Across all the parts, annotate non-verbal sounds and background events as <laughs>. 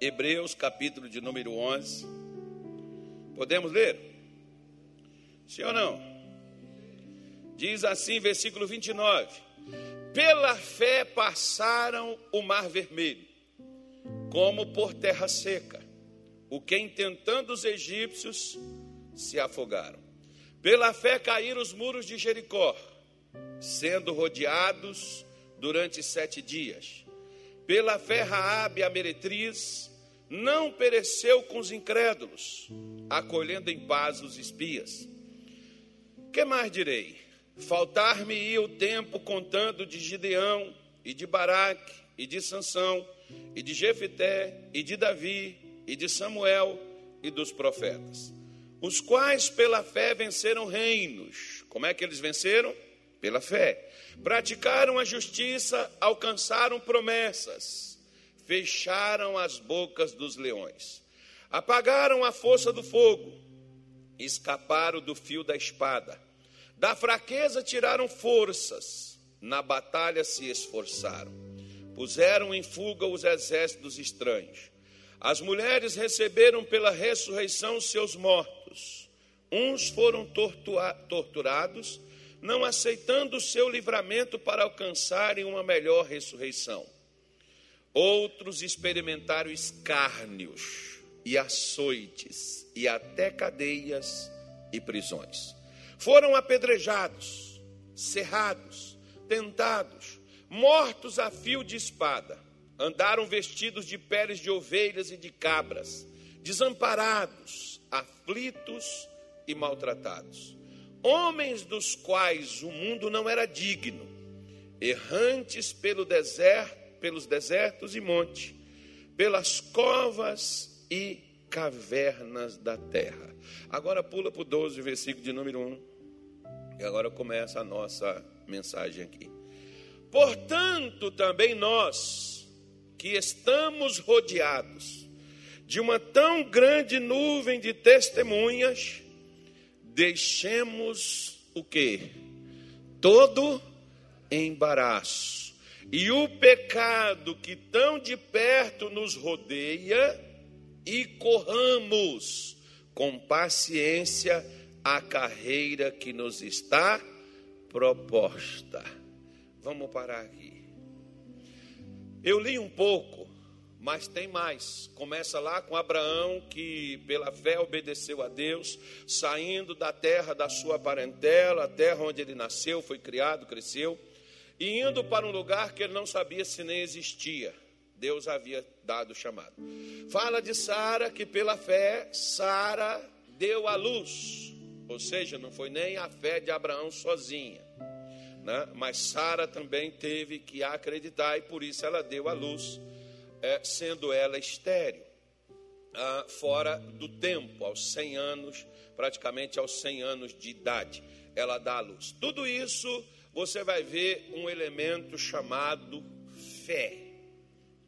Hebreus, capítulo de número 11. Podemos ler? Sim ou não? Diz assim, versículo 29. Pela fé passaram o mar vermelho, como por terra seca, o que intentando os egípcios se afogaram. Pela fé caíram os muros de Jericó, sendo rodeados durante sete dias. Pela fé, Raabe, a meretriz, não pereceu com os incrédulos, acolhendo em paz os espias. Que mais direi? Faltar-me-ia o tempo contando de Gideão e de Baraque e de Sansão e de Jefité e de Davi e de Samuel e dos profetas, os quais pela fé venceram reinos. Como é que eles venceram? Pela fé. Praticaram a justiça, alcançaram promessas, fecharam as bocas dos leões, apagaram a força do fogo, escaparam do fio da espada da fraqueza tiraram forças, na batalha se esforçaram. Puseram em fuga os exércitos estranhos. As mulheres receberam pela ressurreição seus mortos. Uns foram torturados, não aceitando o seu livramento para alcançarem uma melhor ressurreição. Outros experimentaram escárnios e açoites e até cadeias e prisões. Foram apedrejados, cerrados, tentados, mortos a fio de espada. Andaram vestidos de peles de ovelhas e de cabras, desamparados, aflitos e maltratados. Homens dos quais o mundo não era digno, errantes pelo deserto, pelos desertos e monte, pelas covas e cavernas da terra. Agora pula para o 12, versículo de número 1. E agora começa a nossa mensagem aqui. Portanto, também nós, que estamos rodeados de uma tão grande nuvem de testemunhas, deixemos o que? Todo embaraço e o pecado que tão de perto nos rodeia e corramos com paciência a carreira que nos está proposta. Vamos parar aqui. Eu li um pouco, mas tem mais. Começa lá com Abraão, que pela fé obedeceu a Deus, saindo da terra da sua parentela, a terra onde ele nasceu, foi criado, cresceu, e indo para um lugar que ele não sabia se nem existia. Deus havia dado o chamado. Fala de Sara que pela fé Sara deu a luz, ou seja, não foi nem a fé de Abraão sozinha, né? mas Sara também teve que acreditar e por isso ela deu a luz, é, sendo ela estéril, ah, fora do tempo, aos 100 anos, praticamente aos 100 anos de idade, ela dá a luz. Tudo isso você vai ver um elemento chamado fé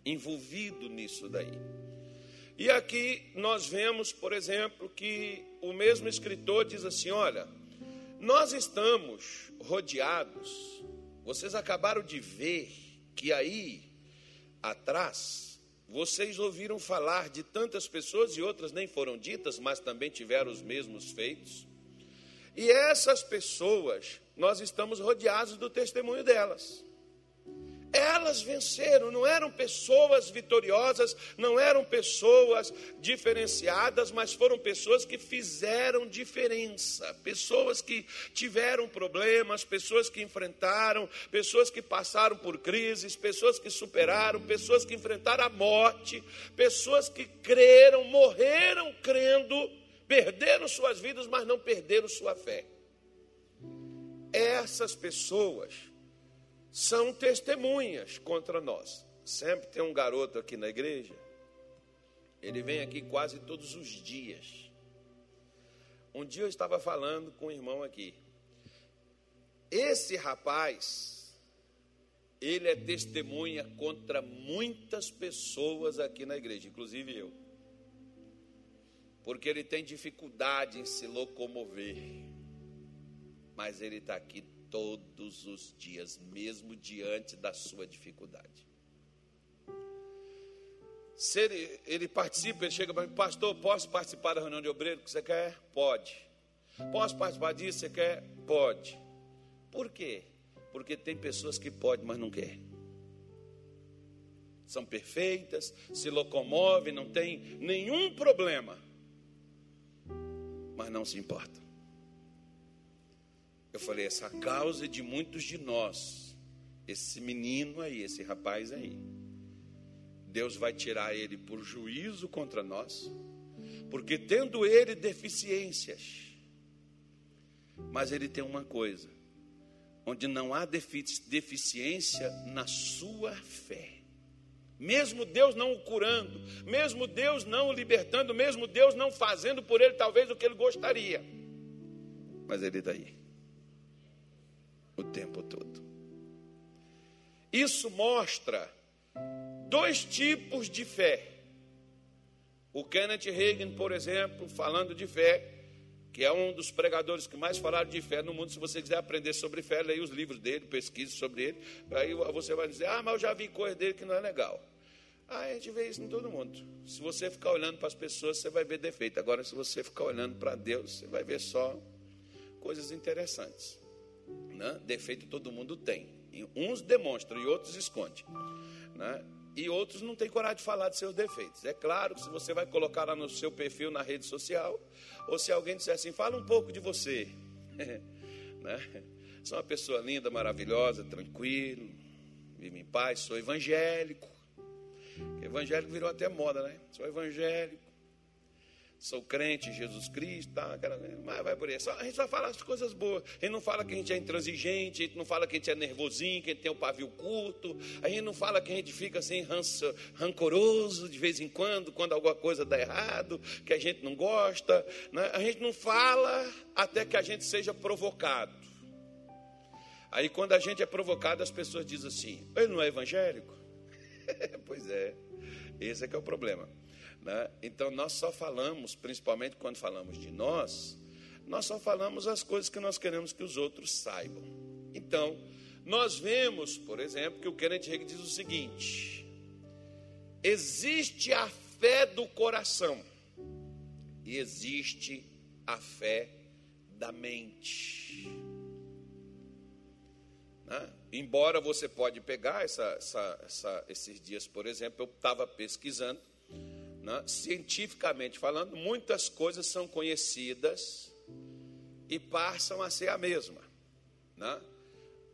envolvido nisso daí. E aqui nós vemos, por exemplo, que o mesmo escritor diz assim: olha, nós estamos rodeados, vocês acabaram de ver que aí atrás, vocês ouviram falar de tantas pessoas e outras nem foram ditas, mas também tiveram os mesmos feitos. E essas pessoas, nós estamos rodeados do testemunho delas. Elas venceram, não eram pessoas vitoriosas, não eram pessoas diferenciadas, mas foram pessoas que fizeram diferença, pessoas que tiveram problemas, pessoas que enfrentaram, pessoas que passaram por crises, pessoas que superaram, pessoas que enfrentaram a morte, pessoas que creram, morreram crendo, perderam suas vidas, mas não perderam sua fé. Essas pessoas são testemunhas contra nós. Sempre tem um garoto aqui na igreja, ele vem aqui quase todos os dias. Um dia eu estava falando com um irmão aqui. Esse rapaz, ele é testemunha contra muitas pessoas aqui na igreja, inclusive eu. Porque ele tem dificuldade em se locomover. Mas ele está aqui todos os dias, mesmo diante da sua dificuldade. Se ele, ele participa, ele chega para mim, pastor, posso participar da reunião de obreiro que você quer? Pode. Posso participar disso? Você quer? Pode. Por quê? Porque tem pessoas que podem, mas não quer. São perfeitas, se locomovem, não tem nenhum problema, mas não se importam. Eu falei, essa causa é de muitos de nós, esse menino aí, esse rapaz aí. Deus vai tirar ele por juízo contra nós, porque tendo ele deficiências, mas ele tem uma coisa: onde não há deficiência na sua fé. Mesmo Deus não o curando, mesmo Deus não o libertando, mesmo Deus não fazendo por ele talvez o que ele gostaria, mas ele está aí o tempo todo. Isso mostra dois tipos de fé. O Kenneth Reagan, por exemplo, falando de fé, que é um dos pregadores que mais falaram de fé no mundo. Se você quiser aprender sobre fé, leia os livros dele, pesquise sobre ele. Aí você vai dizer: Ah, mas eu já vi coisa dele que não é legal. Ah, a gente vê isso em todo mundo. Se você ficar olhando para as pessoas, você vai ver defeito. Agora, se você ficar olhando para Deus, você vai ver só coisas interessantes. Né? Defeito todo mundo tem. Uns demonstram e outros escondem. Né? e outros não têm coragem de falar de seus defeitos. É claro que se você vai colocar lá no seu perfil na rede social, ou se alguém disser assim, fala um pouco de você. <laughs> né? Sou uma pessoa linda, maravilhosa, tranquilo, vivo em paz, sou evangélico. Evangélico virou até moda, né? Sou evangélico, sou crente em Jesus Cristo, tá, mas vai por aí. Só, a gente só fala as coisas boas. A gente não fala que a gente é intransigente, a gente não fala que a gente é nervosinho, que a gente tem o um pavio curto. A gente não fala que a gente fica assim rancoroso de vez em quando, quando alguma coisa dá errado, que a gente não gosta. Né? A gente não fala até que a gente seja provocado. Aí quando a gente é provocado, as pessoas dizem assim: ele não é evangélico? <laughs> pois é, esse é que é o problema. Né? Então nós só falamos, principalmente quando falamos de nós, nós só falamos as coisas que nós queremos que os outros saibam. Então, nós vemos, por exemplo, que o Kenneth Hagin diz o seguinte: existe a fé do coração e existe a fé da mente. Né? Embora você pode pegar essa, essa, essa, esses dias, por exemplo, eu estava pesquisando né, cientificamente falando, muitas coisas são conhecidas e passam a ser a mesma. Né?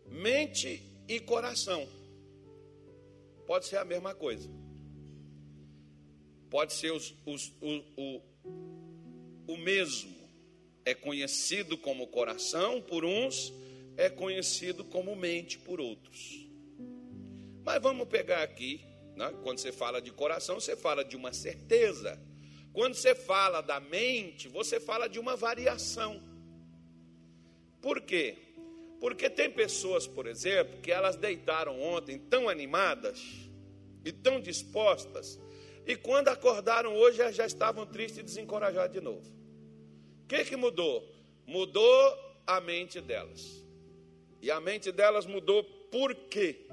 Mente e coração pode ser a mesma coisa. Pode ser os, os, o, o, o mesmo. É conhecido como coração por uns, é conhecido como mente por outros. Mas vamos pegar aqui né? Quando você fala de coração, você fala de uma certeza. Quando você fala da mente, você fala de uma variação. Por quê? Porque tem pessoas, por exemplo, que elas deitaram ontem tão animadas e tão dispostas, e quando acordaram hoje já estavam tristes e desencorajadas de novo. O que, que mudou? Mudou a mente delas. E a mente delas mudou por quê?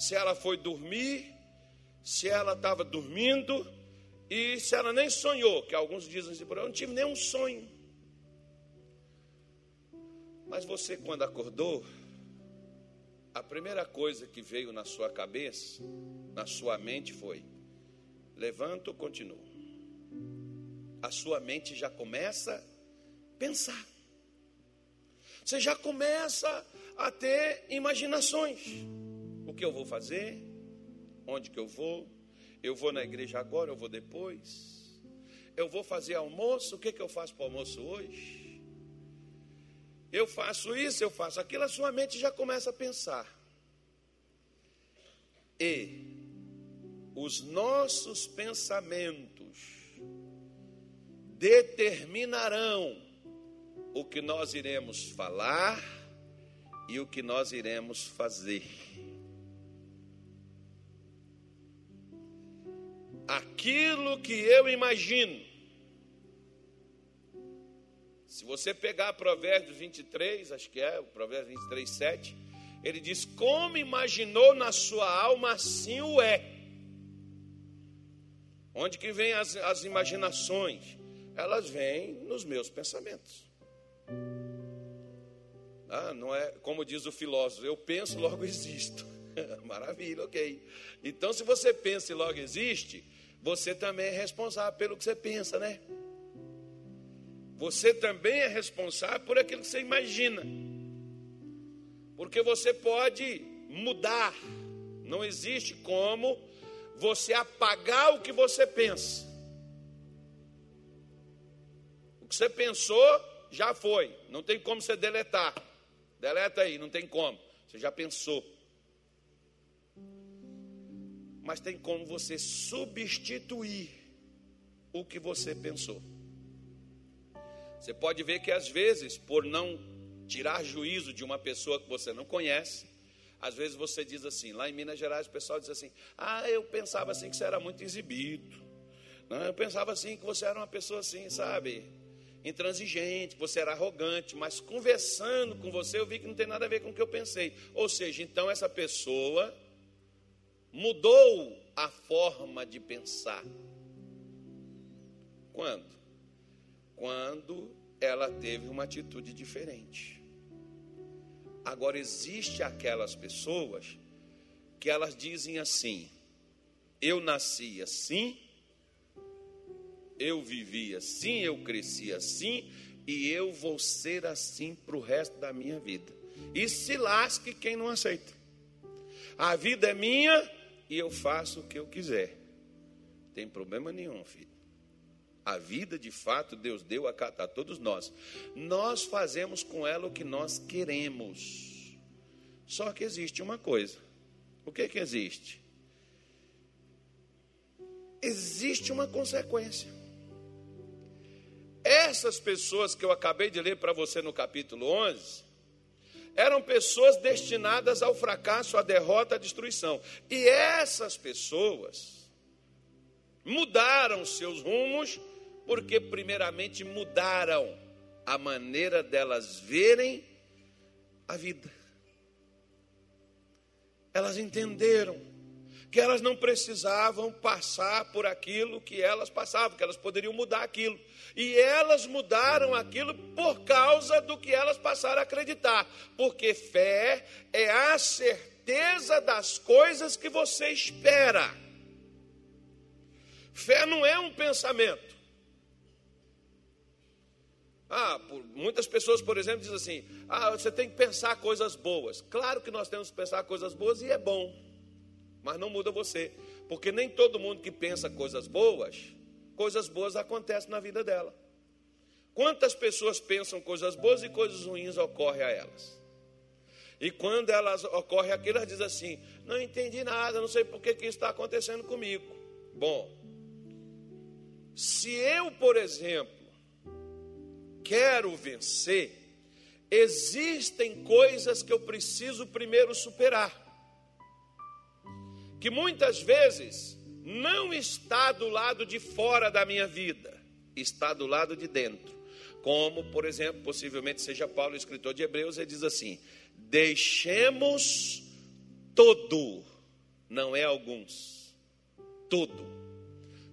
Se ela foi dormir, se ela estava dormindo e se ela nem sonhou, que alguns dizem assim, eu não tive nenhum sonho. Mas você, quando acordou, a primeira coisa que veio na sua cabeça, na sua mente foi: levanta ou continua? A sua mente já começa a pensar. Você já começa a ter imaginações que eu vou fazer, onde que eu vou, eu vou na igreja agora, eu vou depois, eu vou fazer almoço, o que, que eu faço para o almoço hoje? Eu faço isso, eu faço aquilo, a sua mente já começa a pensar. E os nossos pensamentos determinarão o que nós iremos falar e o que nós iremos fazer. Aquilo que eu imagino. Se você pegar Provérbios 23, acho que é, o Provérbios 23, 7, ele diz: Como imaginou na sua alma, assim o é. Onde que vêm as, as imaginações? Elas vêm nos meus pensamentos. Ah, não é como diz o filósofo, eu penso, logo <laughs> existo. <laughs> Maravilha, ok. Então, se você pensa e logo existe, você também é responsável pelo que você pensa, né? Você também é responsável por aquilo que você imagina. Porque você pode mudar. Não existe como você apagar o que você pensa. O que você pensou já foi. Não tem como você deletar. Deleta aí, não tem como. Você já pensou. Mas tem como você substituir o que você pensou. Você pode ver que às vezes, por não tirar juízo de uma pessoa que você não conhece, às vezes você diz assim, lá em Minas Gerais o pessoal diz assim: "Ah, eu pensava assim que você era muito exibido. Não, eu pensava assim que você era uma pessoa assim, sabe? Intransigente, você era arrogante, mas conversando com você eu vi que não tem nada a ver com o que eu pensei. Ou seja, então essa pessoa mudou a forma de pensar. Quando? Quando ela teve uma atitude diferente. Agora, existe aquelas pessoas que elas dizem assim: eu nasci assim, eu vivi assim, eu cresci assim, e eu vou ser assim para o resto da minha vida. E se lasque quem não aceita. A vida é minha e eu faço o que eu quiser. Tem problema nenhum, filho. A vida, de fato, Deus deu a, a todos nós. Nós fazemos com ela o que nós queremos. Só que existe uma coisa. O que, que existe? Existe uma consequência. Essas pessoas que eu acabei de ler para você no capítulo 11, eram pessoas destinadas ao fracasso, à derrota, à destruição. E essas pessoas mudaram seus rumos porque, primeiramente, mudaram a maneira delas verem a vida. Elas entenderam que elas não precisavam passar por aquilo que elas passavam, que elas poderiam mudar aquilo. E elas mudaram aquilo por causa do que elas passaram a acreditar, porque fé é a certeza das coisas que você espera. Fé não é um pensamento. Ah, por, muitas pessoas, por exemplo, dizem assim: ah, você tem que pensar coisas boas. Claro que nós temos que pensar coisas boas e é bom, mas não muda você, porque nem todo mundo que pensa coisas boas, coisas boas acontecem na vida dela. Quantas pessoas pensam coisas boas e coisas ruins ocorrem a elas? E quando elas ocorrem aquilo, elas dizem assim: não entendi nada, não sei por que, que isso está acontecendo comigo. Bom, se eu, por exemplo, quero vencer, existem coisas que eu preciso primeiro superar. Que muitas vezes não está do lado de fora da minha vida, está do lado de dentro. Como, por exemplo, possivelmente seja Paulo, escritor de Hebreus, ele diz assim: deixemos todo, não é alguns, todo.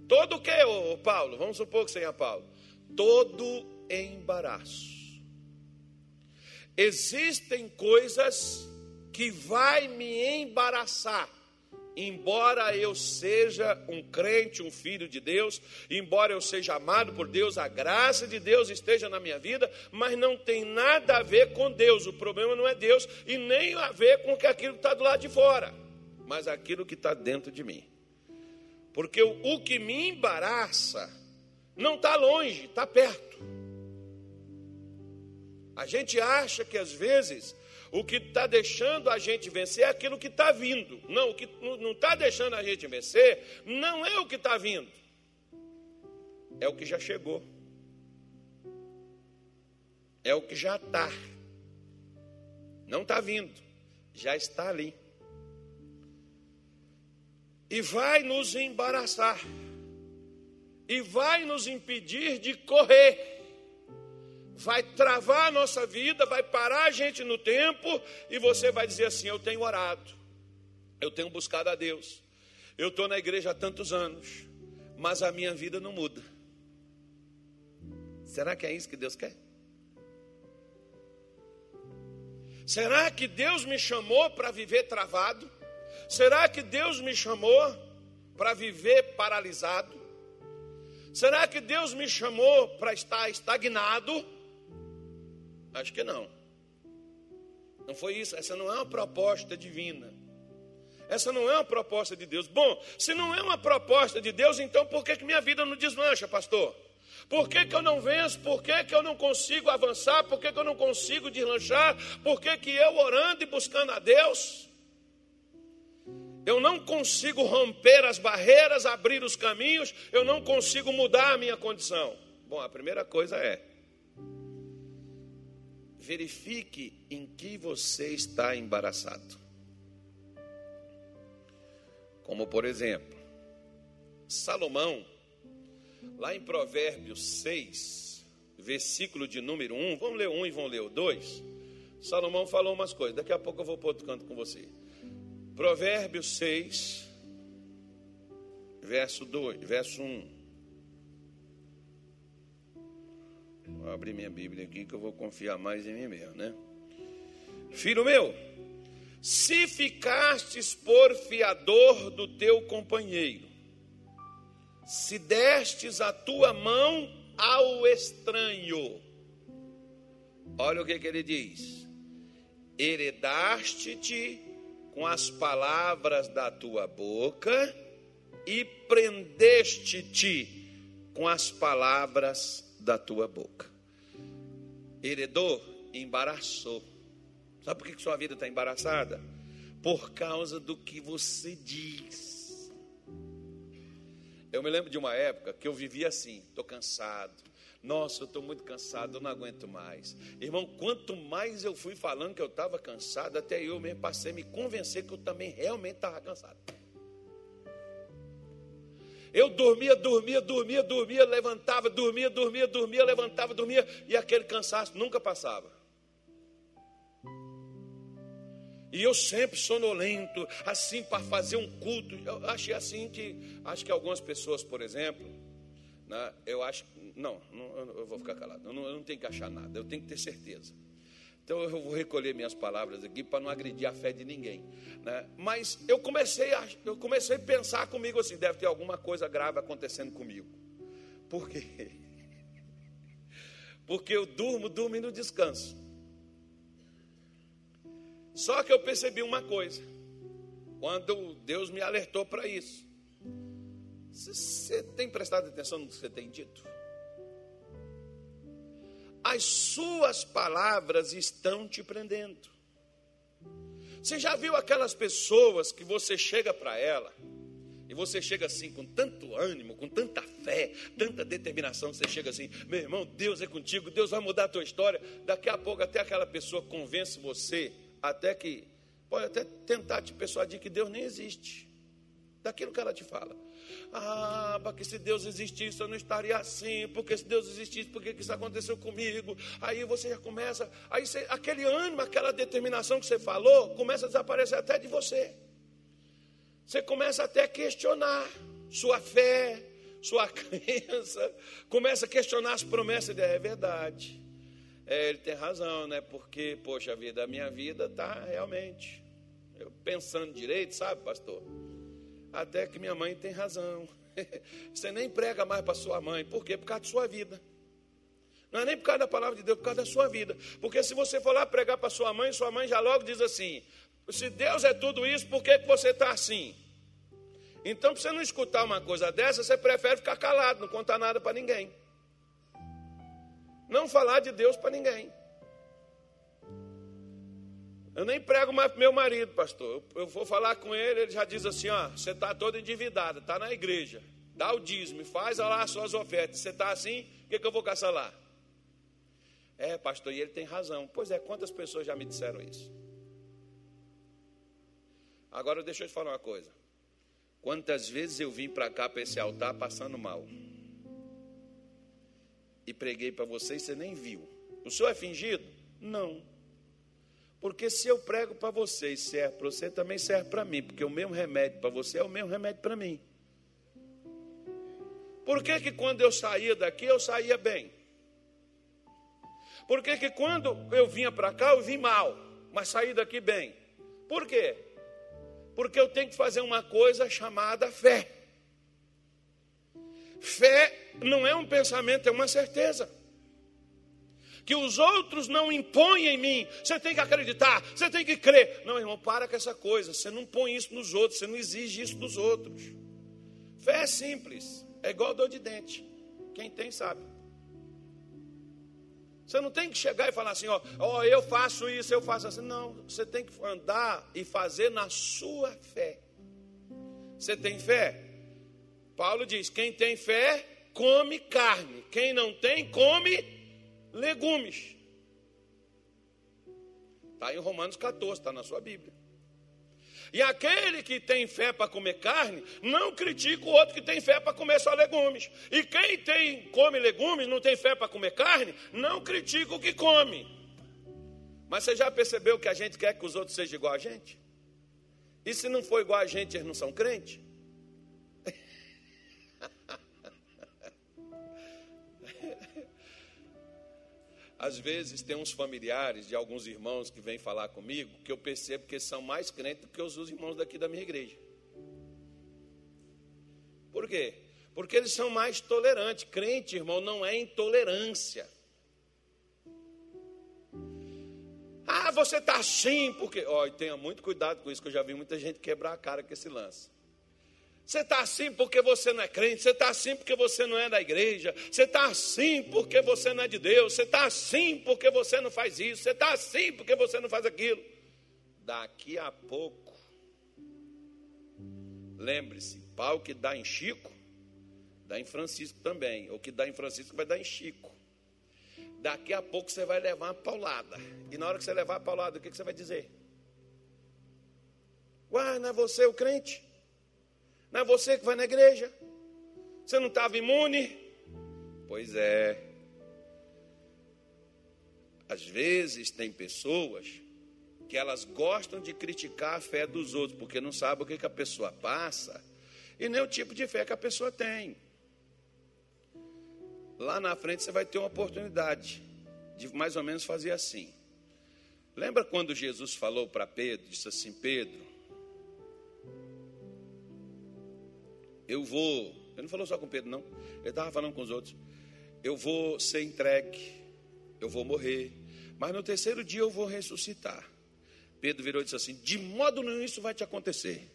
Todo o que, Paulo? Vamos supor que seja Paulo. Todo embaraço. Existem coisas que vai me embaraçar, embora eu seja um crente, um filho de Deus, embora eu seja amado por Deus, a graça de Deus esteja na minha vida, mas não tem nada a ver com Deus. O problema não é Deus e nem a ver com aquilo que está do lado de fora, mas aquilo que está dentro de mim. Porque o, que me embaraça não está longe, está perto. A gente acha que às vezes o que está deixando a gente vencer é aquilo que está vindo. Não, o que não está deixando a gente vencer não é o que está vindo, é o que já chegou, é o que já está. Não está vindo, já está ali. E vai nos embaraçar, e vai nos impedir de correr vai travar a nossa vida, vai parar a gente no tempo e você vai dizer assim: Eu tenho orado, eu tenho buscado a Deus, eu estou na igreja há tantos anos, mas a minha vida não muda. Será que é isso que Deus quer? Será que Deus me chamou para viver travado? Será que Deus me chamou para viver paralisado? Será que Deus me chamou para estar estagnado? Acho que não. Não foi isso, essa não é uma proposta divina. Essa não é uma proposta de Deus. Bom, se não é uma proposta de Deus, então por que, que minha vida não deslancha, pastor? Por que, que eu não venço? Por que, que eu não consigo avançar? Por que, que eu não consigo deslanchar? Por que, que eu orando e buscando a Deus? Eu não consigo romper as barreiras, abrir os caminhos, eu não consigo mudar a minha condição. Bom, a primeira coisa é: verifique em que você está embaraçado. Como por exemplo, Salomão, lá em Provérbios 6, versículo de número 1, vamos ler 1 e vamos ler o 2. Salomão falou umas coisas, daqui a pouco eu vou para outro canto com você. Provérbios 6, verso 2, verso 1. Vou abrir minha Bíblia aqui que eu vou confiar mais em mim mesmo, né? Filho meu, se ficastes por fiador do teu companheiro, se destes a tua mão ao estranho, olha o que, que ele diz: heredaste-te com as palavras da tua boca e prendeste-te com as palavras da tua boca. Heredou, embaraçou Sabe por que sua vida está embaraçada? Por causa do que você diz. Eu me lembro de uma época que eu vivia assim, estou cansado. Nossa, eu estou muito cansado, eu não aguento mais. Irmão, quanto mais eu fui falando que eu estava cansado, até eu mesmo passei a me convencer que eu também realmente estava cansado. Eu dormia, dormia, dormia, dormia, levantava, dormia, dormia, dormia, levantava, dormia, e aquele cansaço nunca passava. E eu sempre sonolento, assim, para fazer um culto. Eu achei assim que, acho que algumas pessoas, por exemplo, né, eu acho, não, não, eu vou ficar calado, eu não, eu não tenho que achar nada, eu tenho que ter certeza. Então eu vou recolher minhas palavras aqui para não agredir a fé de ninguém. Né? Mas eu comecei, a, eu comecei a pensar comigo assim, deve ter alguma coisa grave acontecendo comigo. Por quê? <laughs> Porque eu durmo, durmo e não descanso. Só que eu percebi uma coisa, quando Deus me alertou para isso. Você tem prestado atenção no que você tem dito? As suas palavras estão te prendendo. Você já viu aquelas pessoas que você chega para ela e você chega assim com tanto ânimo, com tanta fé, tanta determinação, você chega assim, meu irmão, Deus é contigo, Deus vai mudar a tua história. Daqui a pouco até aquela pessoa convence você até que pode até tentar te persuadir que Deus nem existe. Daquilo que ela te fala. Ah, porque se Deus existisse, eu não estaria assim. Porque se Deus existisse, por que isso aconteceu comigo? Aí você já começa, aí você, aquele ânimo, aquela determinação que você falou, começa a desaparecer até de você. Você começa até a questionar sua fé, sua <laughs> crença, começa a questionar as promessas de é verdade. É, ele tem razão, né? Porque, poxa vida, a minha vida está realmente. Eu pensando direito, sabe, pastor? Até que minha mãe tem razão. <laughs> Você nem prega mais para sua mãe. Por quê? Por causa da sua vida. Não é nem por causa da palavra de Deus, por causa da sua vida. Porque se você for lá pregar para sua mãe, sua mãe já logo diz assim: se Deus é tudo isso, por que, que você está assim? Então, para você não escutar uma coisa dessa, você prefere ficar calado, não contar nada para ninguém. Não falar de Deus para ninguém. Eu nem prego mais para meu marido, pastor. Eu, vou falar com ele, ele já diz assim: ó, você está todo endividado, está na igreja. Dá o dízimo, faz lá as suas ofertas. Você está assim, o que, que eu vou caçar lá? É, pastor, e ele tem razão. Pois é, quantas pessoas já me disseram isso? Agora deixa eu te falar uma coisa. Quantas vezes eu vim para cá, para esse altar, passando mal? e preguei para você e você nem viu. O senhor é fingido? Não. Porque se eu prego para você e serve para você, também serve para mim. Porque o mesmo remédio para você é o mesmo remédio para mim. Por que, que quando eu saía daqui eu saía bem? Por que, que quando eu vinha para cá eu vim mal, mas saí daqui bem? Por quê? Porque eu tenho que fazer uma coisa chamada fé. Fé não é um pensamento, é uma certeza. Que os outros não impõem em mim. Você tem que acreditar, você tem que crer. Não, irmão, para com essa coisa. Você não põe isso nos outros, você não exige isso dos outros. Fé é simples, é igual dor de dente. Quem tem sabe. Você não tem que chegar e falar assim, ó, ó, eu faço isso, eu faço assim. Não, você tem que andar e fazer na sua fé. Você tem fé? Paulo diz: quem tem fé, come carne. Quem não tem, come legumes. Está em Romanos 14, está na sua Bíblia. E aquele que tem fé para comer carne, não critica o outro que tem fé para comer só legumes. E quem tem come legumes, não tem fé para comer carne, não critica o que come. Mas você já percebeu que a gente quer que os outros sejam igual a gente? E se não for igual a gente, eles não são crentes? Às vezes tem uns familiares de alguns irmãos que vêm falar comigo que eu percebo que são mais crentes do que os irmãos daqui da minha igreja. Por quê? Porque eles são mais tolerantes. Crente, irmão, não é intolerância. Ah, você está assim porque. Ó, tenha muito cuidado com isso, que eu já vi muita gente quebrar a cara com esse lance. Você está assim porque você não é crente, você está assim porque você não é da igreja, você está assim porque você não é de Deus, você está assim porque você não faz isso, você está assim porque você não faz aquilo. Daqui a pouco, lembre-se, pau que dá em Chico, dá em Francisco também, ou que dá em Francisco vai dar em Chico. Daqui a pouco você vai levar uma paulada, e na hora que você levar a paulada, o que você vai dizer? Uai, não é você o crente? Não é você que vai na igreja? Você não estava imune? Pois é. Às vezes tem pessoas que elas gostam de criticar a fé dos outros, porque não sabem o que, que a pessoa passa e nem o tipo de fé que a pessoa tem. Lá na frente você vai ter uma oportunidade de mais ou menos fazer assim. Lembra quando Jesus falou para Pedro, disse assim: Pedro, eu vou. Ele não falou só com Pedro, não. Ele estava falando com os outros. Eu vou ser entregue, eu vou morrer, mas no terceiro dia eu vou ressuscitar. Pedro virou e disse assim: De modo nenhum isso vai te acontecer.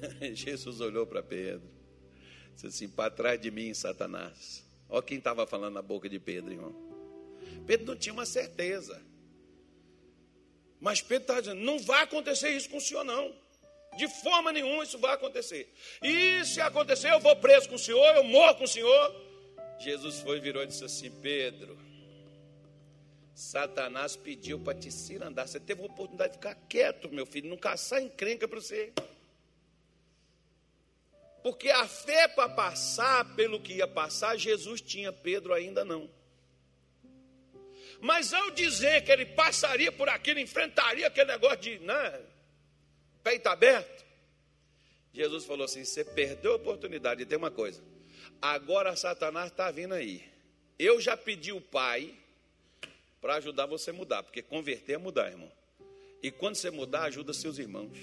<laughs> Jesus olhou para Pedro, disse assim: Para trás de mim, Satanás. Olha quem estava falando na boca de Pedro, irmão. Pedro não tinha uma certeza. Mas Pedro estava dizendo: Não vai acontecer isso com o senhor, não. De forma nenhuma isso vai acontecer. E se acontecer, eu vou preso com o Senhor, eu morro com o Senhor. Jesus foi, virou e disse assim: Pedro, Satanás pediu para te cirandar. Você teve a oportunidade de ficar quieto, meu filho, não caçar encrenca para você. Porque a fé para passar pelo que ia passar, Jesus tinha, Pedro ainda não. Mas ao dizer que ele passaria por aquilo, enfrentaria aquele negócio de, né, peito aberto. Jesus falou assim: você perdeu a oportunidade de ter uma coisa. Agora Satanás está vindo aí. Eu já pedi o Pai para ajudar você a mudar, porque converter é mudar, irmão. E quando você mudar, ajuda seus irmãos.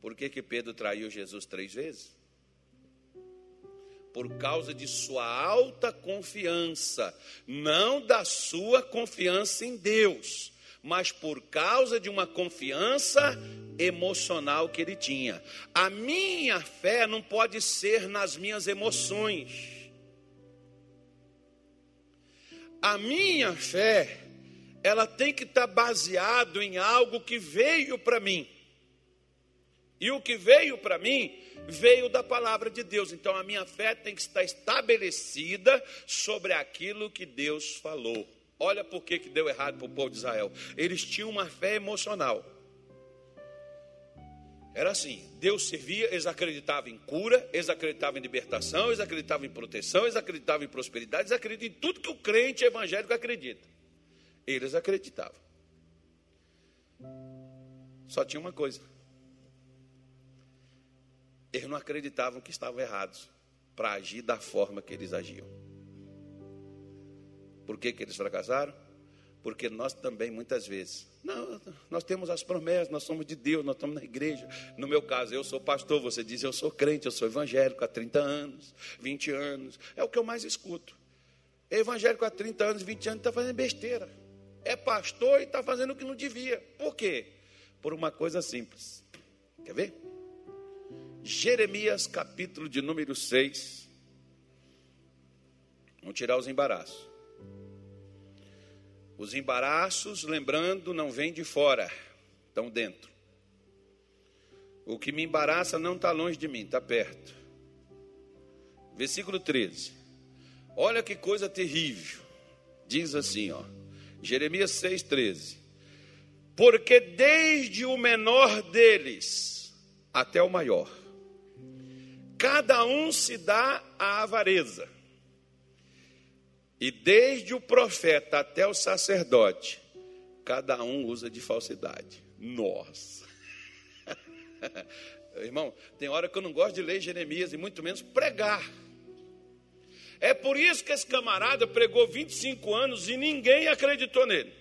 Por que, que Pedro traiu Jesus três vezes? Por causa de sua alta confiança, não da sua confiança em Deus mas por causa de uma confiança emocional que ele tinha. A minha fé não pode ser nas minhas emoções. A minha fé, ela tem que estar baseado em algo que veio para mim. E o que veio para mim veio da palavra de Deus. Então a minha fé tem que estar estabelecida sobre aquilo que Deus falou. Olha por que, deu errado para o povo de Israel. Eles tinham uma fé emocional. Era assim: Deus servia, eles acreditavam em cura, eles acreditavam em libertação, eles acreditavam em proteção, eles acreditavam em prosperidade, eles acreditam em tudo que o crente evangélico acredita. Eles acreditavam. Só tinha uma coisa: Eles não acreditavam que estavam errados para agir da forma que eles agiam. Por que, que eles fracassaram? Porque nós também, muitas vezes, não, nós temos as promessas, nós somos de Deus, nós estamos na igreja. No meu caso, eu sou pastor, você diz eu sou crente, eu sou evangélico há 30 anos, 20 anos. É o que eu mais escuto. Evangélico há 30 anos, 20 anos, está fazendo besteira. É pastor e está fazendo o que não devia. Por quê? Por uma coisa simples. Quer ver? Jeremias, capítulo de número 6. Vamos tirar os embaraços. Os embaraços, lembrando, não vêm de fora, estão dentro. O que me embaraça não está longe de mim, está perto. Versículo 13. Olha que coisa terrível. Diz assim, ó. Jeremias 6,13. Porque desde o menor deles até o maior, cada um se dá à avareza e desde o profeta até o sacerdote, cada um usa de falsidade. Nossa. <laughs> Irmão, tem hora que eu não gosto de ler Jeremias e muito menos pregar. É por isso que esse camarada pregou 25 anos e ninguém acreditou nele.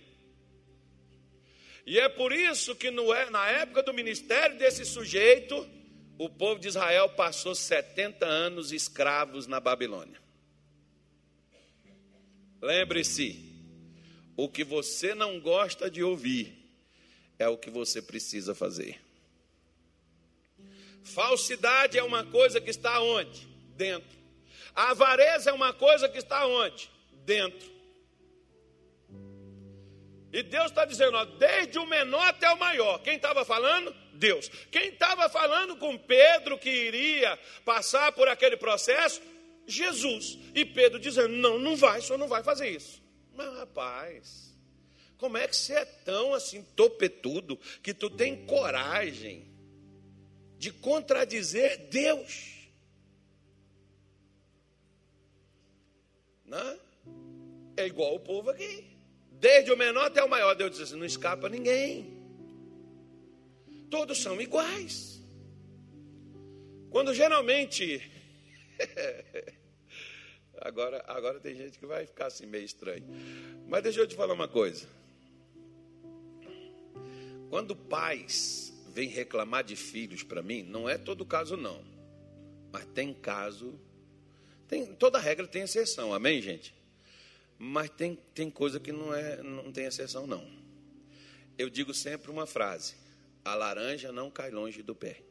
E é por isso que no, é, na época do ministério desse sujeito, o povo de Israel passou 70 anos escravos na Babilônia. Lembre-se, o que você não gosta de ouvir é o que você precisa fazer. Falsidade é uma coisa que está onde? Dentro. A avareza é uma coisa que está onde? Dentro. E Deus está dizendo, ó, desde o menor até o maior. Quem estava falando? Deus. Quem estava falando com Pedro que iria passar por aquele processo? Jesus. E Pedro dizendo: Não, não vai, o senhor não vai fazer isso. Mas rapaz, como é que você é tão assim topetudo que tu tem coragem de contradizer Deus? Né? É igual o povo aqui. Desde o menor até o maior, Deus diz assim: não escapa ninguém. Todos são iguais. Quando geralmente <laughs> agora, agora tem gente que vai ficar assim meio estranho. Mas deixa eu te falar uma coisa. Quando pais vêm reclamar de filhos para mim, não é todo caso não. Mas tem caso, tem, toda regra tem exceção, amém, gente? Mas tem, tem coisa que não, é, não tem exceção, não. Eu digo sempre uma frase: a laranja não cai longe do pé.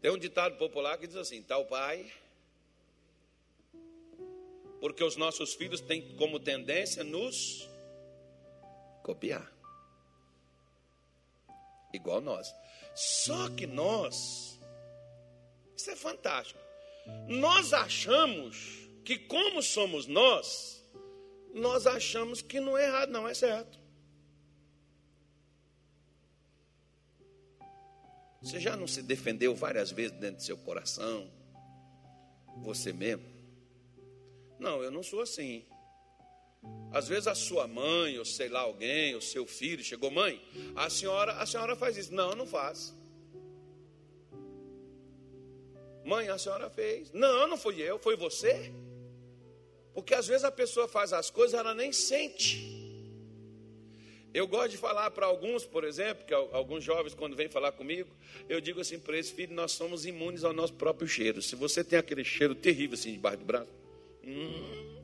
Tem um ditado popular que diz assim: tal pai, porque os nossos filhos têm como tendência nos copiar, igual nós. Só que nós, isso é fantástico. Nós achamos que, como somos nós, nós achamos que não é errado, não é certo. Você já não se defendeu várias vezes dentro do seu coração? Você mesmo? Não, eu não sou assim. Às vezes a sua mãe, ou sei lá, alguém, o seu filho, chegou, mãe, a senhora, a senhora faz isso. Não, não faço. Mãe, a senhora fez. Não, não fui eu, foi você. Porque às vezes a pessoa faz as coisas, ela nem sente. Eu gosto de falar para alguns, por exemplo, que alguns jovens, quando vêm falar comigo, eu digo assim para eles, filho, nós somos imunes ao nosso próprio cheiro. Se você tem aquele cheiro terrível assim debaixo do braço, hum,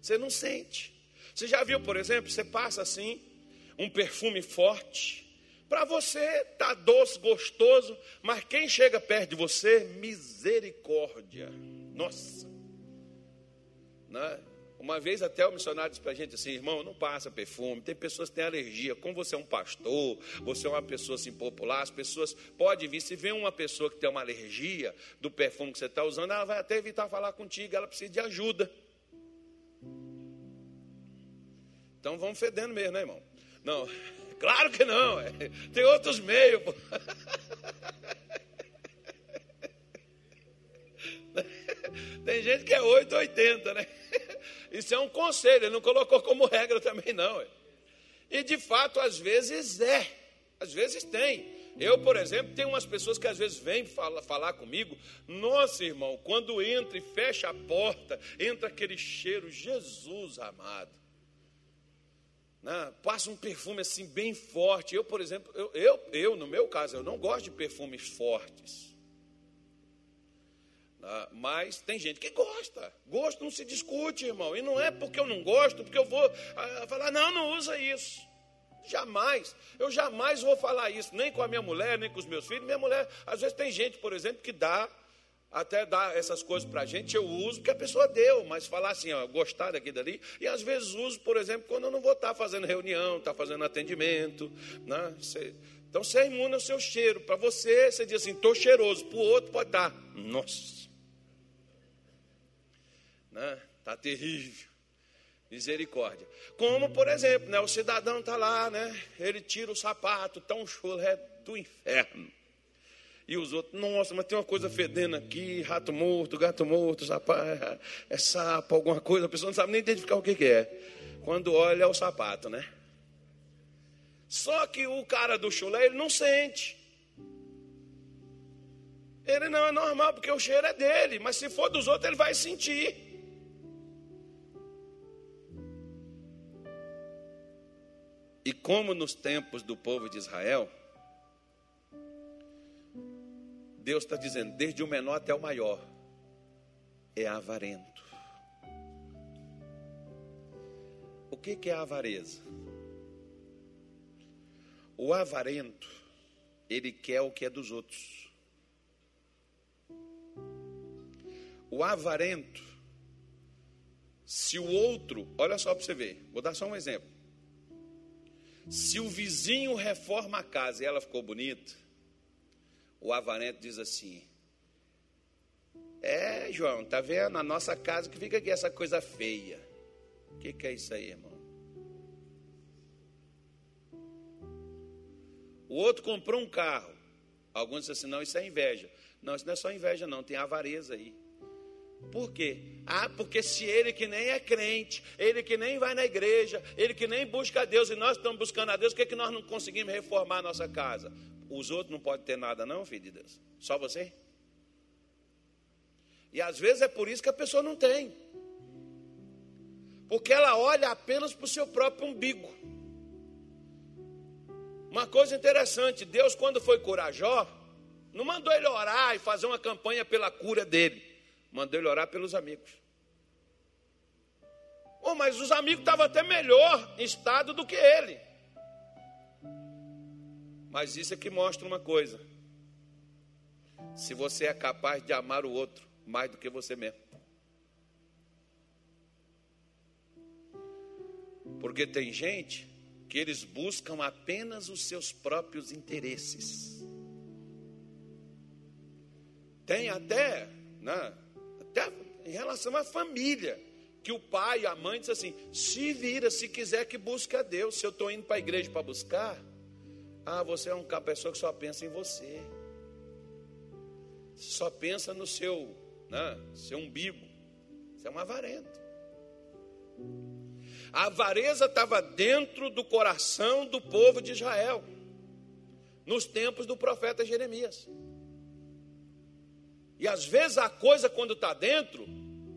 você não sente. Você já viu, por exemplo, você passa assim, um perfume forte, para você tá doce, gostoso, mas quem chega perto de você, misericórdia. Nossa. Né? Uma vez até o missionário disse para a gente assim, irmão, não passa perfume, tem pessoas que têm alergia, como você é um pastor, você é uma pessoa assim popular, as pessoas podem vir, se vê uma pessoa que tem uma alergia do perfume que você está usando, ela vai até evitar falar contigo, ela precisa de ajuda. Então vamos fedendo mesmo, né, irmão? Não, <laughs> claro que não, é, tem outros meios. <laughs> Tem gente que é 880, né? Isso é um conselho, ele não colocou como regra também, não. E de fato, às vezes é. Às vezes tem. Eu, por exemplo, tenho umas pessoas que às vezes vêm falar, falar comigo. Nossa, irmão, quando entra e fecha a porta, entra aquele cheiro, Jesus amado. Né? Passa um perfume assim bem forte. Eu, por exemplo, eu, eu, eu, no meu caso, eu não gosto de perfumes fortes. Né? Mas tem gente que gosta. Gosto não se discute, irmão. E não é porque eu não gosto, porque eu vou ah, falar, não, não usa isso. Jamais. Eu jamais vou falar isso, nem com a minha mulher, nem com os meus filhos. Minha mulher, às vezes tem gente, por exemplo, que dá, até dá essas coisas para a gente, eu uso porque a pessoa deu, mas falar assim, ó, gostar daqui dali, e às vezes uso, por exemplo, quando eu não vou estar fazendo reunião, estar fazendo atendimento. Né? Então você é imune ao seu cheiro. Para você, você diz assim, estou cheiroso, para o outro pode estar. Nossa. Né? Tá terrível. Misericórdia. Como, por exemplo, né, o cidadão está lá, né, ele tira o sapato, tão chulé do inferno. E os outros, nossa, mas tem uma coisa fedendo aqui, rato morto, gato morto, sapato, é, é sapo, alguma coisa, a pessoa não sabe nem identificar o que, que é. Quando olha é o sapato, né? Só que o cara do chulé, ele não sente. Ele não é normal, porque o cheiro é dele, mas se for dos outros, ele vai sentir. E como nos tempos do povo de Israel, Deus está dizendo, desde o menor até o maior, é avarento. O que, que é avareza? O avarento, ele quer o que é dos outros. O avarento, se o outro, olha só para você ver, vou dar só um exemplo. Se o vizinho reforma a casa e ela ficou bonita, o avarento diz assim: É, João, tá vendo? A nossa casa que fica aqui, essa coisa feia. O que, que é isso aí, irmão? O outro comprou um carro. Alguns dizem assim: não, isso é inveja. Não, isso não é só inveja, não, tem avareza aí. Por quê? Ah, porque se ele que nem é crente, ele que nem vai na igreja, ele que nem busca a Deus e nós estamos buscando a Deus, por que, que nós não conseguimos reformar a nossa casa? Os outros não podem ter nada, não, filho de Deus? Só você? E às vezes é por isso que a pessoa não tem. Porque ela olha apenas para o seu próprio umbigo. Uma coisa interessante, Deus, quando foi curar Jó, não mandou ele orar e fazer uma campanha pela cura dele mandou ele orar pelos amigos. Oh, mas os amigos estavam até melhor em estado do que ele. Mas isso é que mostra uma coisa: se você é capaz de amar o outro mais do que você mesmo. Porque tem gente que eles buscam apenas os seus próprios interesses. Tem até, né, até em relação à família, que o pai e a mãe diz assim: se vira, se quiser que busque a Deus. Se eu estou indo para a igreja para buscar, ah, você é uma pessoa que só pensa em você, só pensa no seu, né, seu umbigo. Você é um avarento. A avareza estava dentro do coração do povo de Israel, nos tempos do profeta Jeremias. E às vezes a coisa, quando está dentro,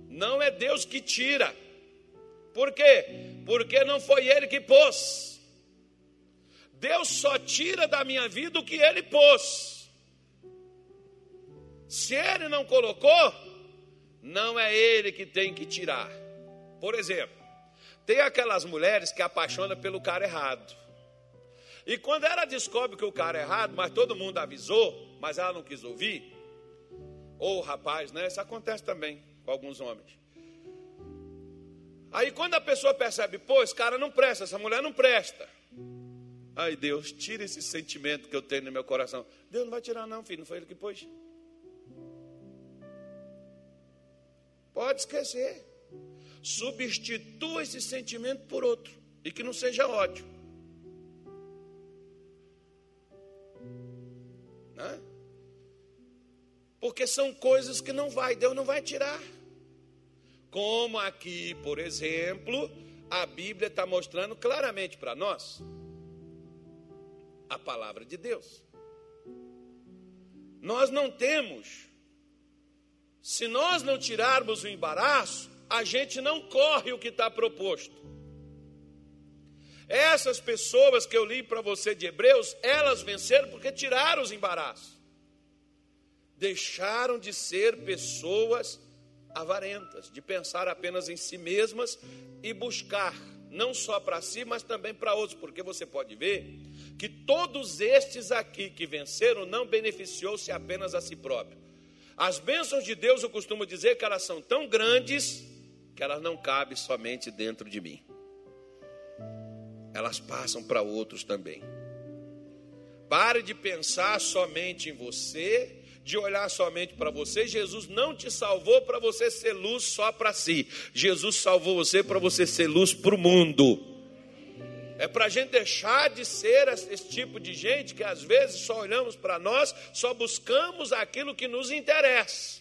não é Deus que tira. Por quê? Porque não foi Ele que pôs. Deus só tira da minha vida o que Ele pôs. Se Ele não colocou, não é Ele que tem que tirar. Por exemplo, tem aquelas mulheres que apaixonam pelo cara errado. E quando ela descobre que o cara é errado, mas todo mundo avisou, mas ela não quis ouvir, ou rapaz, né? Isso acontece também com alguns homens. Aí quando a pessoa percebe, pô, esse cara não presta, essa mulher não presta. Ai Deus, tira esse sentimento que eu tenho no meu coração. Deus não vai tirar, não, filho, não foi ele que pôs. Pode esquecer. Substitua esse sentimento por outro. E que não seja ódio. Né? Porque são coisas que não vai, Deus não vai tirar. Como aqui, por exemplo, a Bíblia está mostrando claramente para nós a palavra de Deus. Nós não temos, se nós não tirarmos o embaraço, a gente não corre o que está proposto. Essas pessoas que eu li para você de Hebreus, elas venceram porque tiraram os embaraços. Deixaram de ser pessoas avarentas, de pensar apenas em si mesmas e buscar, não só para si, mas também para outros, porque você pode ver que todos estes aqui que venceram não beneficiou-se apenas a si próprio. As bênçãos de Deus, eu costumo dizer que elas são tão grandes que elas não cabem somente dentro de mim elas passam para outros também. Pare de pensar somente em você, de olhar somente para você. Jesus não te salvou para você ser luz só para si. Jesus salvou você para você ser luz para o mundo. É para a gente deixar de ser esse tipo de gente que às vezes só olhamos para nós, só buscamos aquilo que nos interessa,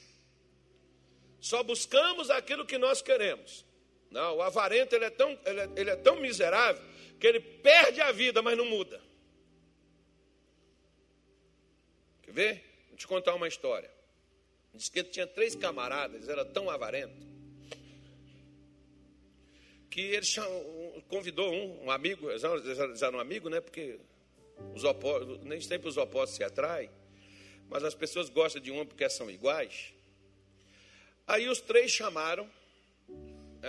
só buscamos aquilo que nós queremos. Não, o avarento ele é tão, ele é, ele é tão miserável que ele perde a vida, mas não muda. Quer ver? Te contar uma história. Diz que ele tinha três camaradas, era tão avarento, que ele convidou um, um amigo, eles eram um amigo, né? Porque os opostos, nem sempre os opostos se atraem, mas as pessoas gostam de um porque são iguais. Aí os três chamaram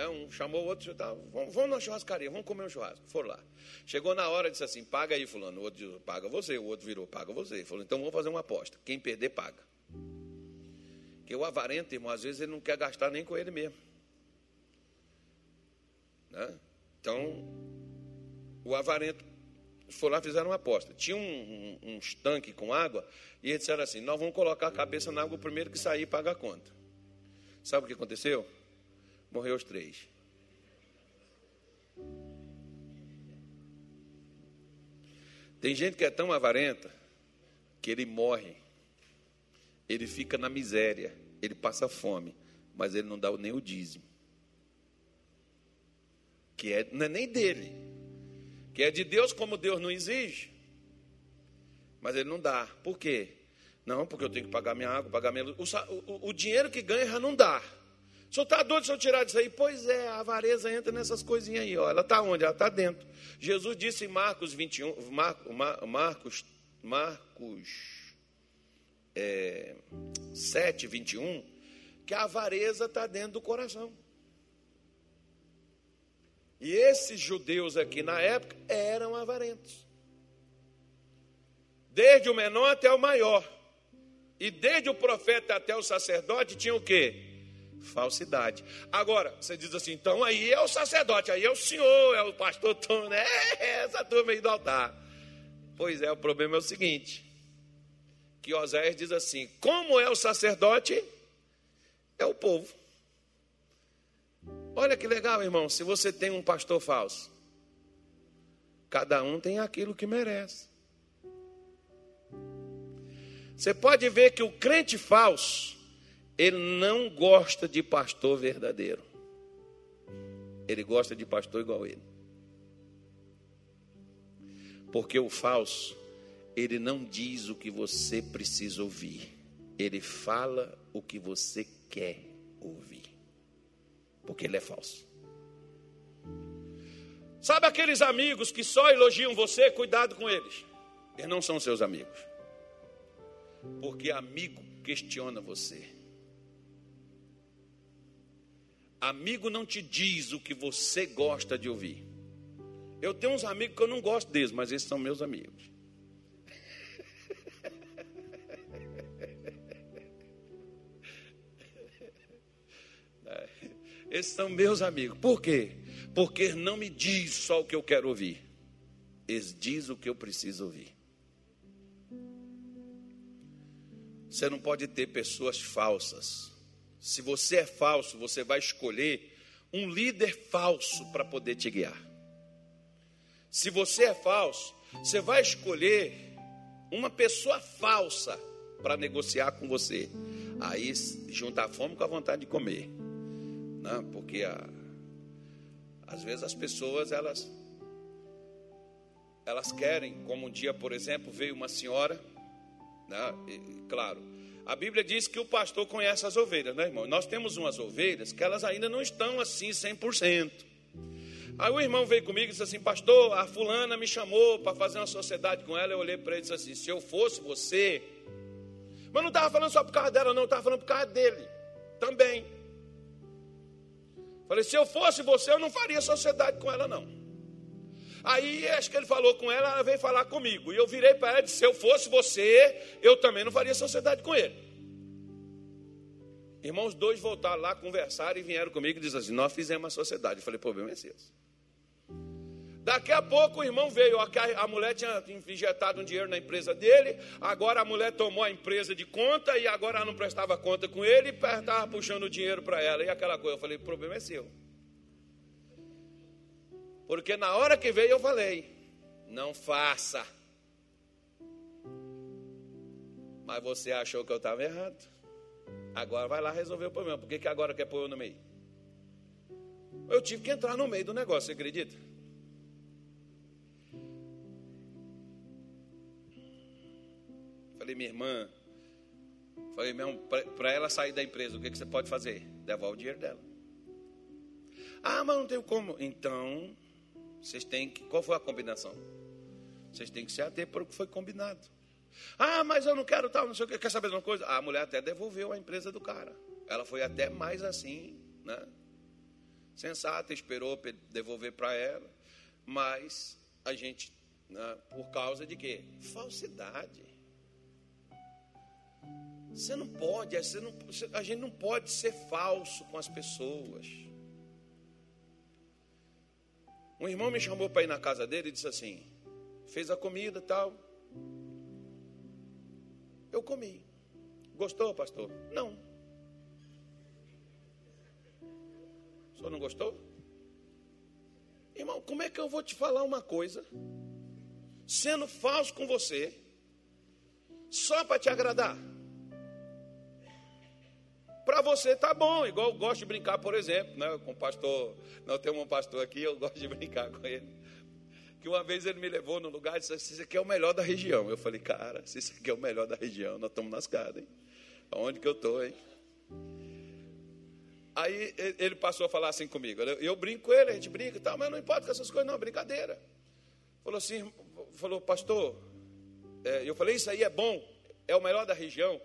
é, um chamou o outro, tá, vamos, vamos na churrascaria, vamos comer um churrasco. Foram lá. Chegou na hora, disse assim: paga aí, Fulano. O outro disse: paga você. O outro virou: paga você. Falou: então vamos fazer uma aposta. Quem perder, paga. Porque o avarento, irmão, às vezes ele não quer gastar nem com ele mesmo. Né? Então, o avarento foi lá fizeram uma aposta. Tinha um, um, uns tanques com água e eles disseram assim: nós vamos colocar a cabeça na água o primeiro que sair paga a conta. Sabe o que aconteceu? Morreu os três. Tem gente que é tão avarenta que ele morre, ele fica na miséria, ele passa fome, mas ele não dá nem o dízimo. Que é, não é nem dele, que é de Deus como Deus não exige, mas ele não dá. Por quê? Não, porque eu tenho que pagar minha água, pagar minha luz. O, o, o dinheiro que ganha não dá. O senhor está doido se eu tirar disso aí? Pois é, a avareza entra nessas coisinhas aí. Ó. Ela está onde? Ela está dentro. Jesus disse em Marcos 21, Marcos, Marcos, Marcos é, 7, 21, que a avareza está dentro do coração. E esses judeus aqui na época eram avarentos. Desde o menor até o maior. E desde o profeta até o sacerdote tinha o quê? Falsidade. Agora, você diz assim, então aí é o sacerdote, aí é o senhor, é o pastor Tom, né? <laughs> Essa turma aí do altar. Pois é, o problema é o seguinte: que Oséias diz assim: como é o sacerdote? É o povo. Olha que legal, irmão, se você tem um pastor falso, cada um tem aquilo que merece. Você pode ver que o crente falso, ele não gosta de pastor verdadeiro. Ele gosta de pastor igual ele. Porque o falso, ele não diz o que você precisa ouvir. Ele fala o que você quer ouvir. Porque ele é falso. Sabe aqueles amigos que só elogiam você? Cuidado com eles. Eles não são seus amigos. Porque amigo questiona você. Amigo não te diz o que você gosta de ouvir. Eu tenho uns amigos que eu não gosto deles, mas esses são meus amigos. <laughs> Esses são meus amigos. Por quê? Porque não me diz só o que eu quero ouvir. Eles diz o que eu preciso ouvir. Você não pode ter pessoas falsas se você é falso, você vai escolher um líder falso para poder te guiar. Se você é falso, você vai escolher uma pessoa falsa para negociar com você. Aí juntar a fome com a vontade de comer. Não, porque a, às vezes as pessoas elas elas querem, como um dia, por exemplo, veio uma senhora, né? E, claro, a Bíblia diz que o pastor conhece as ovelhas, né, irmão? Nós temos umas ovelhas que elas ainda não estão assim 100%. Aí o irmão veio comigo e disse assim: Pastor, a fulana me chamou para fazer uma sociedade com ela. Eu olhei para ele e disse assim: Se eu fosse você. Mas não estava falando só por causa dela, não, estava falando por causa dele também. Falei: Se eu fosse você, eu não faria sociedade com ela, não. Aí acho que ele falou com ela, ela veio falar comigo. E eu virei para ela e disse: Se eu fosse você, eu também não faria sociedade com ele. Irmãos, dois voltaram lá, conversaram e vieram comigo e disseram assim: Nós fizemos uma sociedade. Eu falei: Problema é seu. Daqui a pouco o irmão veio, a mulher tinha injetado um dinheiro na empresa dele, agora a mulher tomou a empresa de conta e agora ela não prestava conta com ele e estava puxando o dinheiro para ela. E aquela coisa, eu falei, o problema é seu. Porque na hora que veio eu falei, não faça. Mas você achou que eu estava errado. Agora vai lá resolver o problema. Por que, que agora quer pôr eu no meio? Eu tive que entrar no meio do negócio, você acredita? Falei, minha irmã, falei, para ela sair da empresa, o que, que você pode fazer? Devolve o dinheiro dela. Ah, mas não tenho como. Então, vocês têm que. Qual foi a combinação? Vocês têm que se ater para o que foi combinado. Ah, mas eu não quero tal, não sei o que. Quer saber de uma coisa? A mulher até devolveu a empresa do cara. Ela foi até mais assim, né? Sensata, esperou devolver para ela. Mas a gente, né, por causa de quê? Falsidade. Você não pode, você não, a gente não pode ser falso com as pessoas. Um irmão me chamou para ir na casa dele e disse assim: fez a comida e tal. Eu comi. Gostou, pastor? Não. O senhor não gostou? Irmão, como é que eu vou te falar uma coisa, sendo falso com você, só para te agradar? Para você tá bom, igual eu gosto de brincar, por exemplo, né, com o pastor. Não tem um pastor aqui, eu <laughs> gosto de brincar com ele. Que uma vez ele me levou no lugar e disse: assim, Isso aqui é o melhor da região. Eu falei: Cara, se isso aqui é o melhor da região, nós estamos nas casas, hein? Onde que eu estou, hein? Aí ele passou a falar assim comigo. Eu brinco com ele, a gente brinca e tal, mas não importa com essas coisas, não, é brincadeira. Falou assim: Falou, pastor. É, eu falei: Isso aí é bom, é o melhor da região.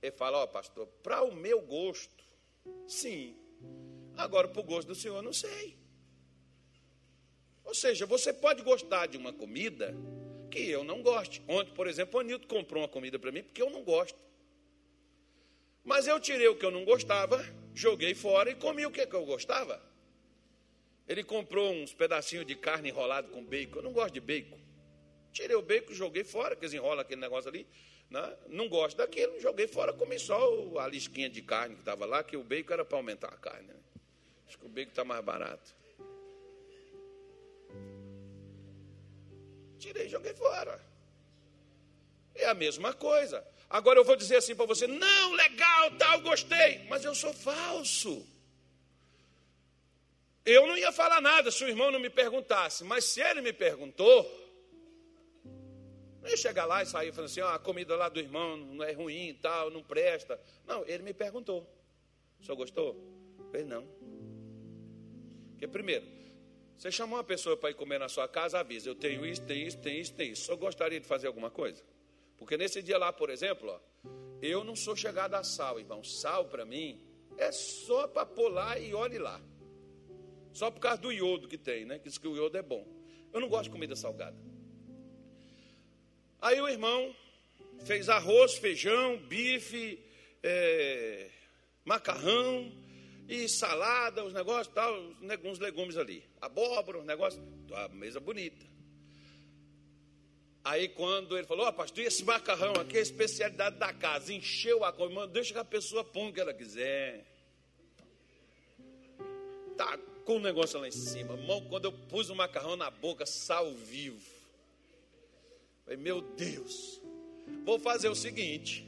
Ele fala, ó oh, pastor, para o meu gosto, sim. Agora, para o gosto do senhor, não sei. Ou seja, você pode gostar de uma comida que eu não goste. Ontem, por exemplo, o Anilton comprou uma comida para mim porque eu não gosto. Mas eu tirei o que eu não gostava, joguei fora e comi o que, eu gostava. Ele comprou uns pedacinhos de carne enrolado com bacon. Eu não gosto de bacon. Tirei o bacon, joguei fora, que eles enrolam aquele negócio ali. Né? Não gosto daquilo, joguei fora, comi só a lisquinha de carne que estava lá, que o bacon era para aumentar a carne. Né? Acho que o bacon está mais barato. Tirei joguei fora. É a mesma coisa. Agora eu vou dizer assim para você: não, legal, tal, gostei, mas eu sou falso. Eu não ia falar nada se o irmão não me perguntasse, mas se ele me perguntou, ia chegar lá e sair falando assim, oh, a comida lá do irmão não é ruim e tal, não presta. Não, ele me perguntou. O senhor gostou? Eu não. Porque primeiro, você chamou uma pessoa para ir comer na sua casa, avisa, eu tenho isso, tenho isso, tenho isso, tenho isso. O senhor gostaria de fazer alguma coisa? Porque nesse dia lá, por exemplo, ó, eu não sou chegado a sal, irmão. Sal para mim é só para pular e olhe lá. Só por causa do iodo que tem, né? Que diz que o iodo é bom. Eu não gosto de comida salgada. Aí o irmão fez arroz, feijão, bife, é, macarrão e salada, os negócios, tal, uns legumes ali. Abóbora, os negócios, a mesa bonita. Aí quando ele falou, ó oh, pastor, esse macarrão aqui é a especialidade da casa, encheu a coisa, deixa que a pessoa põe o que ela quiser. Tá com o negócio lá em cima. Mão, quando eu pus o macarrão na boca, sal vivo. Falei, meu Deus, vou fazer o seguinte.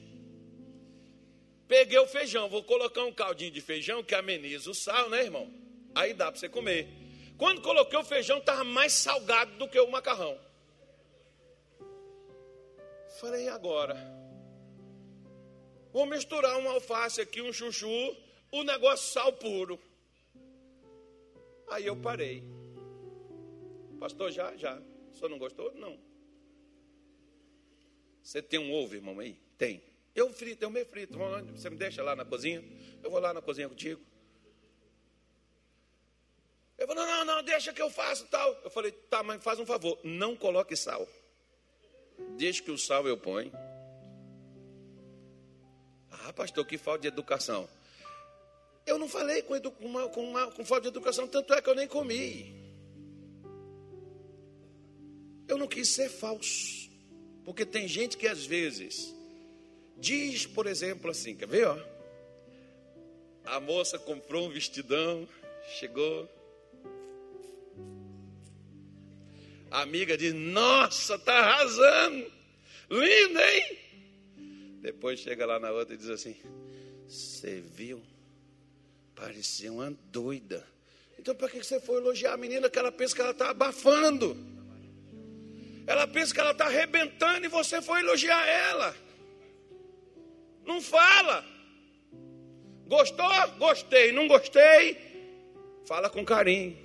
Peguei o feijão, vou colocar um caldinho de feijão que ameniza o sal, né, irmão? Aí dá para você comer. Quando coloquei o feijão, estava mais salgado do que o macarrão. Falei, agora? Vou misturar um alface aqui, um chuchu, o negócio sal puro. Aí eu parei. Pastor, já, já. O senhor não gostou? Não. Você tem um ovo, irmão, aí? Tem. Eu frito, eu me frito. Você me deixa lá na cozinha? Eu vou lá na cozinha contigo. Ele falou, não, não, não, deixa que eu faço tal. Eu falei, tá, mas faz um favor, não coloque sal. Deixa que o sal eu ponho. Ah, pastor, que falta de educação. Eu não falei com, edu, com, uma, com, uma, com falta de educação, tanto é que eu nem comi. Eu não quis ser falso. Porque tem gente que às vezes diz, por exemplo, assim, quer ver, ó? A moça comprou um vestidão, chegou, A amiga diz: Nossa, tá arrasando. Lindo, hein? Depois chega lá na outra e diz assim: Você viu? Parecia uma doida. Então, para que você foi elogiar a menina que ela pensa que ela está abafando? Ela pensa que ela está arrebentando e você foi elogiar ela. Não fala. Gostou? Gostei. Não gostei? Fala com carinho.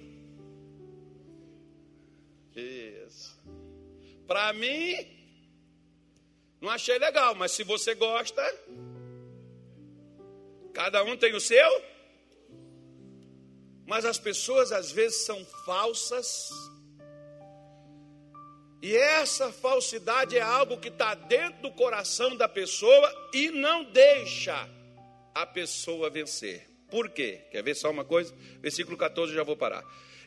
Isso. Para mim, não achei legal, mas se você gosta, cada um tem o seu. Mas as pessoas às vezes são falsas. E essa falsidade é algo que está dentro do coração da pessoa e não deixa a pessoa vencer. Por quê? Quer ver só uma coisa? Versículo 14, já vou parar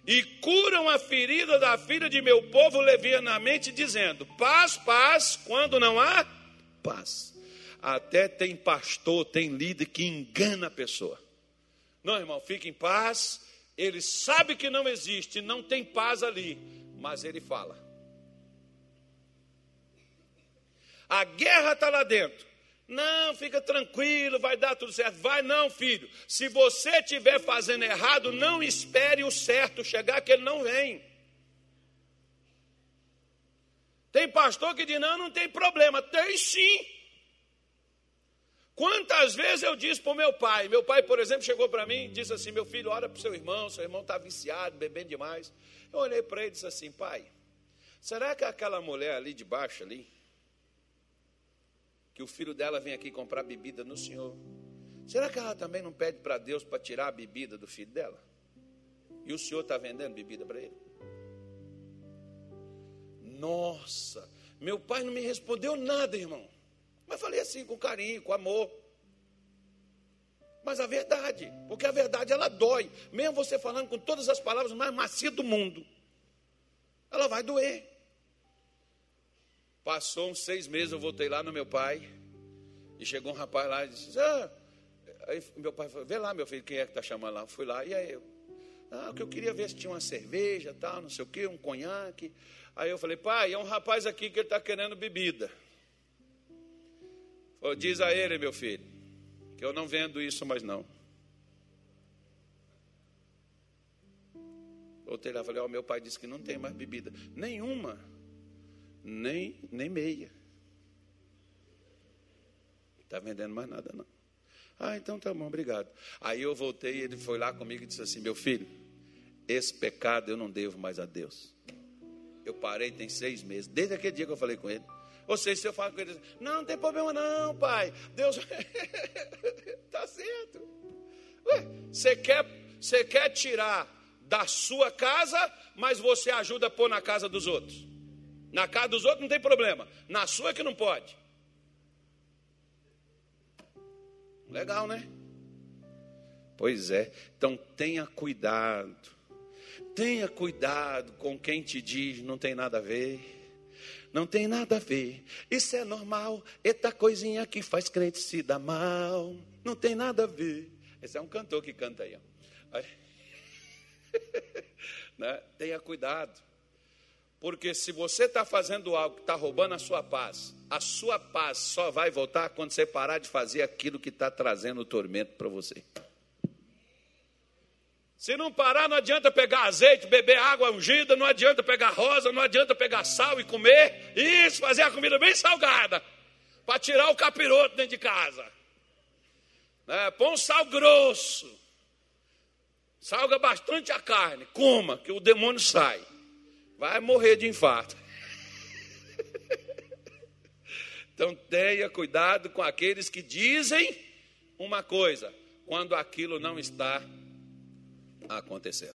e curam a ferida da filha de meu povo levianamente, dizendo: paz, paz, quando não há paz. Até tem pastor, tem líder que engana a pessoa. Não, irmão, fique em paz. Ele sabe que não existe, não tem paz ali, mas ele fala. A guerra está lá dentro. Não, fica tranquilo, vai dar tudo certo. Vai não, filho. Se você estiver fazendo errado, não espere o certo chegar, que ele não vem. Tem pastor que diz: não, não tem problema. Tem sim. Quantas vezes eu disse para o meu pai? Meu pai, por exemplo, chegou para mim e disse assim: Meu filho, ora para o seu irmão, seu irmão está viciado, bebendo demais. Eu olhei para ele e disse assim: Pai, será que aquela mulher ali de baixo ali, que o filho dela vem aqui comprar bebida no Senhor. Será que ela também não pede para Deus para tirar a bebida do filho dela? E o Senhor está vendendo bebida para ele? Nossa, meu pai não me respondeu nada, irmão. Mas falei assim, com carinho, com amor. Mas a verdade, porque a verdade ela dói. Mesmo você falando com todas as palavras mais macias do mundo, ela vai doer. Passou uns seis meses, eu voltei lá no meu pai. E chegou um rapaz lá e disse: ah. Aí meu pai falou: Vê lá, meu filho, quem é que está chamando lá? Fui lá, e aí eu. Ah, que eu queria ver se tinha uma cerveja, tal, não sei o quê, um conhaque. Aí eu falei: Pai, é um rapaz aqui que ele está querendo bebida. Falou, Diz a ele, meu filho, que eu não vendo isso mais não. Voltei lá falei: Ó, oh, meu pai disse que não tem mais bebida nenhuma nem, nem meia. Está vendendo mais nada, não. Ah, então tá bom, obrigado. Aí eu voltei ele foi lá comigo e disse assim: Meu filho, esse pecado eu não devo mais a Deus. Eu parei tem seis meses, desde aquele dia que eu falei com ele. Ou seja, se eu falo com ele, não, não tem problema não, pai. Deus <laughs> tá certo. Ué, você quer, você quer tirar da sua casa, mas você ajuda a pôr na casa dos outros. Na casa dos outros não tem problema. Na sua é que não pode. Legal, né? Pois é. Então tenha cuidado. Tenha cuidado com quem te diz não tem nada a ver. Não tem nada a ver. Isso é normal. Eita coisinha que faz crente se dar mal. Não tem nada a ver. Esse é um cantor que canta aí. Ó. <laughs> né? Tenha cuidado. Porque se você está fazendo algo que está roubando a sua paz, a sua paz só vai voltar quando você parar de fazer aquilo que está trazendo o tormento para você. Se não parar, não adianta pegar azeite, beber água ungida, não adianta pegar rosa, não adianta pegar sal e comer. Isso, fazer a comida bem salgada, para tirar o capiroto dentro de casa. É, põe um sal grosso, salga bastante a carne, coma, que o demônio sai. Vai morrer de infarto. <laughs> Então tenha cuidado com aqueles que dizem uma coisa, quando aquilo não está acontecendo.